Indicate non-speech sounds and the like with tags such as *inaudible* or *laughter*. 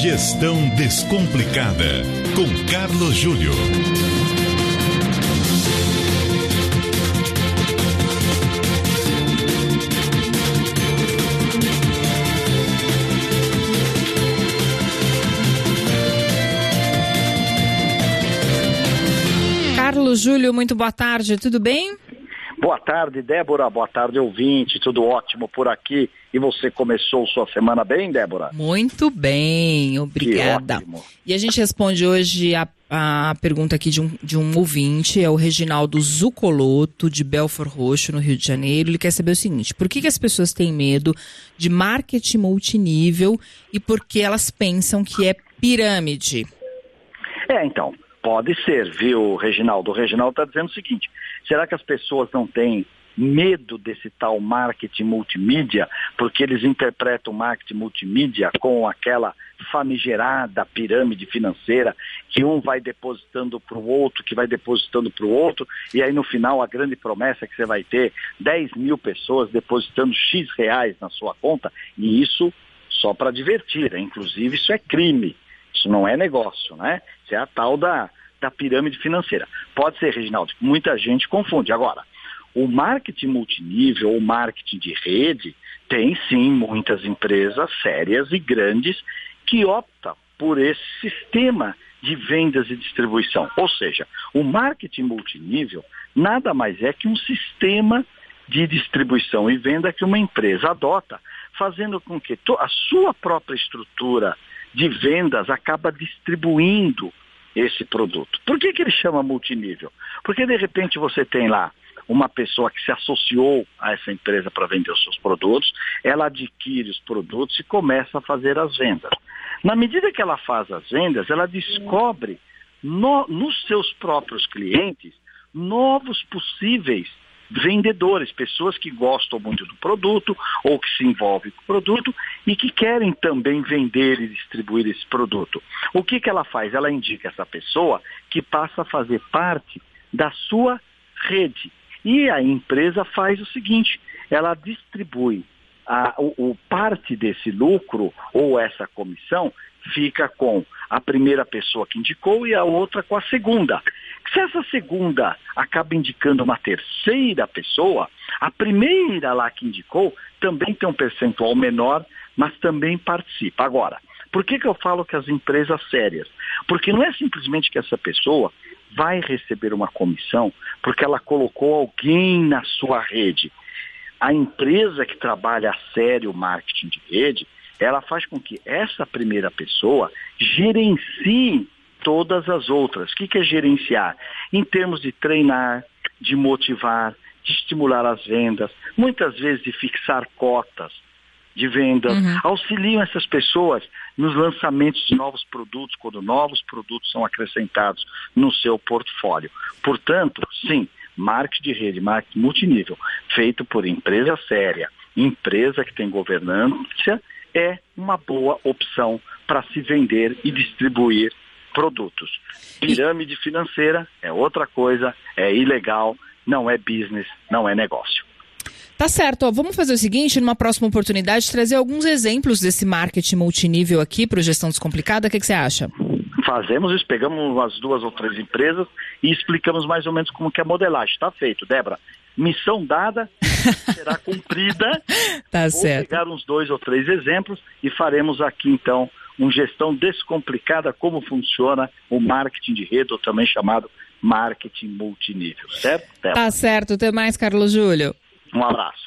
Gestão Descomplicada, com Carlos Júlio. Carlos Júlio, muito boa tarde, tudo bem? Boa tarde, Débora. Boa tarde, ouvinte. Tudo ótimo por aqui. E você começou sua semana bem, Débora? Muito bem, obrigada. E a gente responde hoje a, a pergunta aqui de um, de um ouvinte, é o Reginaldo Zucoloto, de Belfort Roxo, no Rio de Janeiro. Ele quer saber o seguinte: por que, que as pessoas têm medo de marketing multinível e por que elas pensam que é pirâmide? É, então, Pode ser, viu, Reginaldo? O Reginaldo está dizendo o seguinte: será que as pessoas não têm medo desse tal marketing multimídia, porque eles interpretam marketing multimídia com aquela famigerada pirâmide financeira, que um vai depositando para o outro, que vai depositando para o outro, e aí no final a grande promessa é que você vai ter 10 mil pessoas depositando X reais na sua conta, e isso só para divertir, né? inclusive isso é crime. Isso não é negócio, né? Isso é a tal da, da pirâmide financeira. Pode ser, Reginaldo, muita gente confunde. Agora, o marketing multinível, o marketing de rede, tem sim muitas empresas sérias e grandes que optam por esse sistema de vendas e distribuição. Ou seja, o marketing multinível nada mais é que um sistema de distribuição e venda que uma empresa adota, fazendo com que a sua própria estrutura de vendas acaba distribuindo esse produto. Por que, que ele chama multinível? Porque de repente você tem lá uma pessoa que se associou a essa empresa para vender os seus produtos, ela adquire os produtos e começa a fazer as vendas. Na medida que ela faz as vendas, ela descobre no, nos seus próprios clientes novos possíveis vendedores, pessoas que gostam muito do produto ou que se envolvem com o produto e que querem também vender e distribuir esse produto. O que, que ela faz? Ela indica essa pessoa que passa a fazer parte da sua rede. E a empresa faz o seguinte: ela distribui a, o, o parte desse lucro ou essa comissão fica com a primeira pessoa que indicou e a outra com a segunda. Se essa segunda acaba indicando uma terceira pessoa, a primeira lá que indicou também tem um percentual menor, mas também participa. Agora, por que, que eu falo que as empresas sérias? Porque não é simplesmente que essa pessoa vai receber uma comissão porque ela colocou alguém na sua rede. A empresa que trabalha a sério o marketing de rede, ela faz com que essa primeira pessoa gerencie todas as outras. O que é gerenciar? Em termos de treinar, de motivar, de estimular as vendas, muitas vezes de fixar cotas de vendas, uhum. auxiliam essas pessoas nos lançamentos de novos produtos, quando novos produtos são acrescentados no seu portfólio. Portanto, sim, marketing de rede, marketing multinível, feito por empresa séria, empresa que tem governança, é uma boa opção para se vender e distribuir produtos. Pirâmide financeira é outra coisa, é ilegal, não é business, não é negócio. Tá certo, ó, vamos fazer o seguinte, numa próxima oportunidade, trazer alguns exemplos desse marketing multinível aqui para o Gestão Descomplicada, o que, que você acha? Fazemos isso, pegamos as duas ou três empresas e explicamos mais ou menos como que é a modelagem. Está feito, Débora. Missão dada *laughs* será cumprida. tá Vou certo. pegar uns dois ou três exemplos e faremos aqui então uma gestão descomplicada como funciona o marketing de rede, ou também chamado marketing multinível, certo? Tá certo. Até mais, Carlos Júlio. Um abraço.